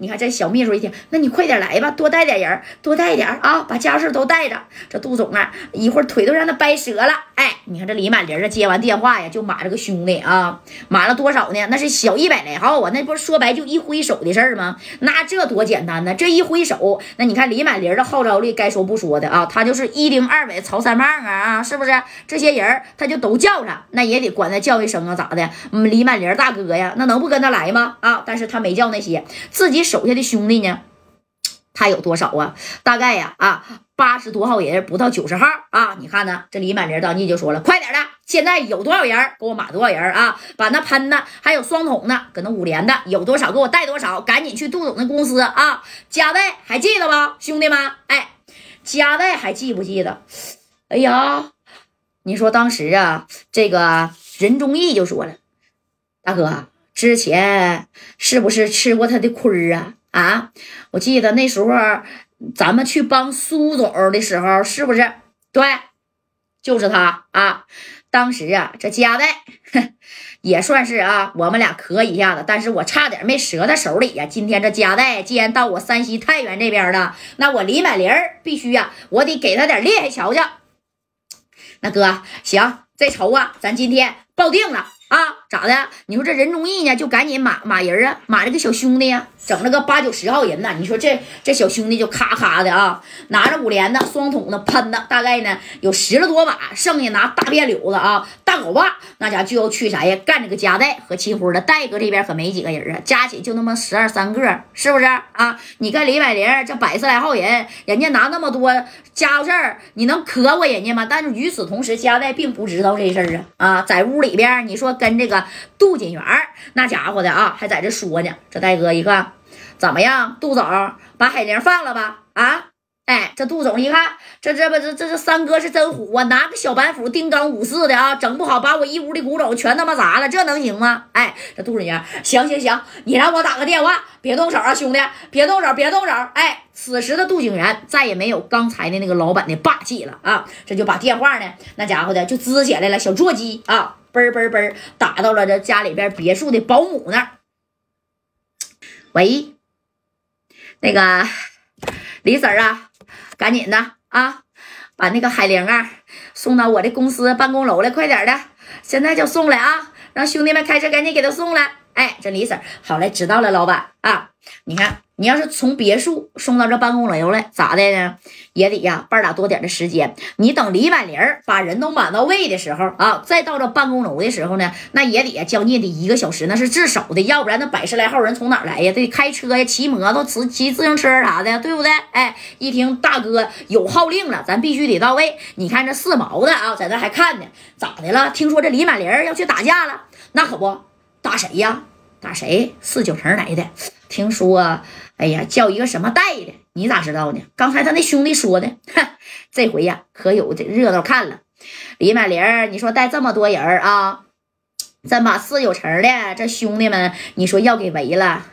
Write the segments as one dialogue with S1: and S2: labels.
S1: 你看这小秘书一听，那你快点来吧，多带点人，多带点啊，把家事都带着。这杜总啊，一会儿腿都让他掰折了。哎，你看这李满林啊，接完电话呀，就码了个兄弟啊，码了多少呢？那是小一百来号啊，那不是说白就一挥手的事儿吗？那这多简单呢，这一挥手，那你看李满林的号召力，该说不说的啊，他就是一丁二尾曹三棒啊啊，是不是？这些人他就都叫上，那也得管他叫一声啊，咋的？李满林大哥呀，那能不跟他来吗？啊，但是他没叫那些自己手下的兄弟呢，他有多少啊？大概呀啊，八十多号人，不到九十号啊。你看呢，这李满林当即就说了，快点的，现在有多少人，给我码多少人啊？把那喷的还有双筒的，搁那五连的有多少，给我带多少，赶紧去杜总的公司啊。加代还记得吧，兄弟们？哎，加代还记不记得？哎呀，你说当时啊，这个任忠义就说了，大哥。之前是不是吃过他的亏啊？啊，我记得那时候咱们去帮苏总的时候，是不是？对，就是他啊。当时啊，这加代 也算是啊，我们俩磕一下子，但是我差点没折他手里呀。今天这加代既然到我山西太原这边了，那我李满林必须呀，我得给他点厉害瞧瞧。那哥，行，这仇啊，咱今天报定了。啊，咋的？你说这任忠义呢，就赶紧马马人啊，马这个小兄弟呀，整了个八九十号人呢。你说这这小兄弟就咔咔的啊，拿着五连的双筒的喷的，大概呢有十来多把，剩下拿大便柳子啊，好吧，那家就要去啥呀？干这个夹带和齐呼的。戴哥这边可没几个人啊，加起就那么十二三个，是不是啊？你看李百灵这百十来号人，人家拿那么多家伙事儿，你能磕过人家吗？但是与此同时，加代并不知道这事儿啊啊，在屋里边，你说。跟这个杜锦元那家伙的啊，还在这说呢。这戴哥一看，怎么样？杜总把海玲放了吧？啊？哎，这杜总一看，这这不这这这三哥是真虎啊！拿个小板斧钉钢五四的啊，整不好把我一屋的古董全他妈砸了，这能行吗？哎，这杜锦元，行行行，你让我打个电话，别动手啊，兄弟，别动手，别动手。哎，此时的杜景元再也没有刚才的那个老板的霸气了啊，这就把电话呢，那家伙的就支起来了，小座机啊。嘣嘣嘣，打到了这家里边别墅的保姆那儿。喂，那个李婶儿啊，赶紧的啊，把那个海玲啊送到我的公司办公楼来，快点的，现在就送来啊，让兄弟们开车赶紧给他送来。哎，这李婶，好嘞，知道了，老板啊，你看。你要是从别墅送到这办公楼来，咋的呢？也得呀，半打多点的时间。你等李满林把人都满到位的时候啊，再到这办公楼的时候呢，那也得将近得一个小时，那是至少的，要不然那百十来号人从哪来呀？得开车呀，骑摩托、骑骑自行车啥的，对不对？哎，一听大哥有号令了，咱必须得到位。你看这四毛的啊，在那还看呢，咋的了？听说这李满林要去打架了？那可不，打谁呀？打谁？四九城来的，听说。哎呀，叫一个什么带的？你咋知道呢？刚才他那兄弟说的。哼，这回呀，可有这热闹看了。李满林，你说带这么多人啊，咱把四九城的这兄弟们，你说要给围了。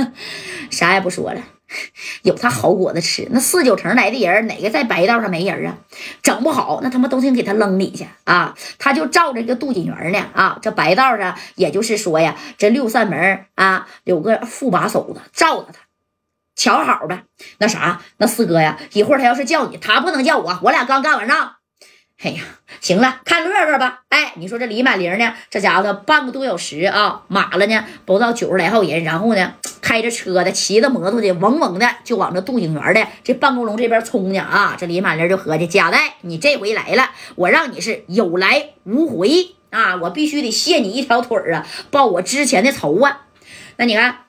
S1: 啥也不说了，有他好果子吃。那四九城来的人，哪个在白道上没人啊？整不好，那他妈都得给他扔里去啊！他就照着一个杜锦元呢啊，这白道上，也就是说呀，这六扇门啊，有个副把手的罩着他。瞧好的，那啥，那四哥呀，一会儿他要是叫你，他不能叫我，我俩刚干完仗。哎呀，行了，看乐乐吧。哎，你说这李满玲呢？这家伙半个多小时啊，马了呢不到九十来号人，然后呢开着车的，骑着摩托的，嗡嗡的就往这杜景元的这办公楼这边冲呢啊！这李满玲就合计：贾代，你这回来了，我让你是有来无回啊！我必须得卸你一条腿啊，报我之前的仇啊！那你看。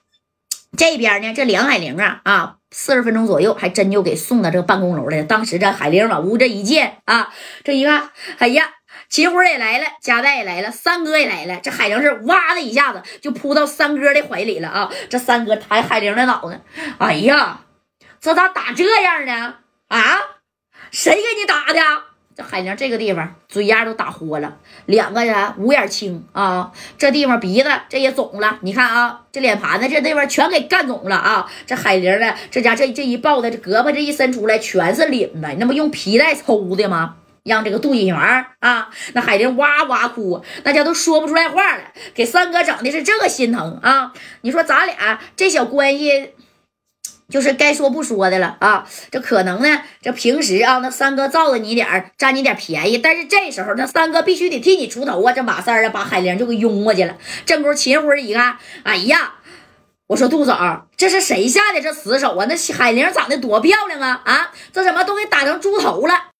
S1: 这边呢，这梁海玲啊啊，四十分钟左右，还真就给送到这个办公楼来了。当时这海玲往屋这一见啊，这一看，哎呀，秦虎也来了，佳代也来了，三哥也来了。这海玲是哇的一下子就扑到三哥的怀里了啊！这三哥抬海玲的脑袋，哎呀，这咋打这样呢？啊，谁给你打的？这海玲这个地方嘴丫都打豁了，两个人五眼青啊，这地方鼻子这也肿了，你看啊，这脸盘子这地方全给干肿了啊。这海玲呢，这家这这一抱的，这胳膊这一伸出来全是领子，那不用皮带抽的吗？让这个杜锦元啊，那海玲哇哇哭，那家都说不出来话了，给三哥整的是这个心疼啊。你说咱俩这小关系就是该说不说的了啊！这可能呢，这平时啊，那三哥罩着你点儿，占你点便宜，但是这时候那三哥必须得替你出头啊！这马三儿啊，把海玲就给拥过去了。正宫秦辉一看，哎呀，我说杜总，这是谁下的这死手啊？那海玲长得多漂亮啊！啊，这怎么都给打成猪头了？